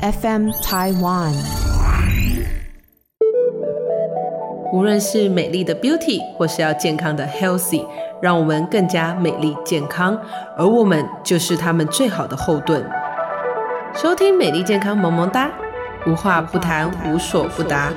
fm taiwan 无论是美丽的 beauty 或是要健康的 healthy 让我们更加美丽健康而我们就是他们最好的后盾。收听美丽健康萌萌哒无话不谈无所不答。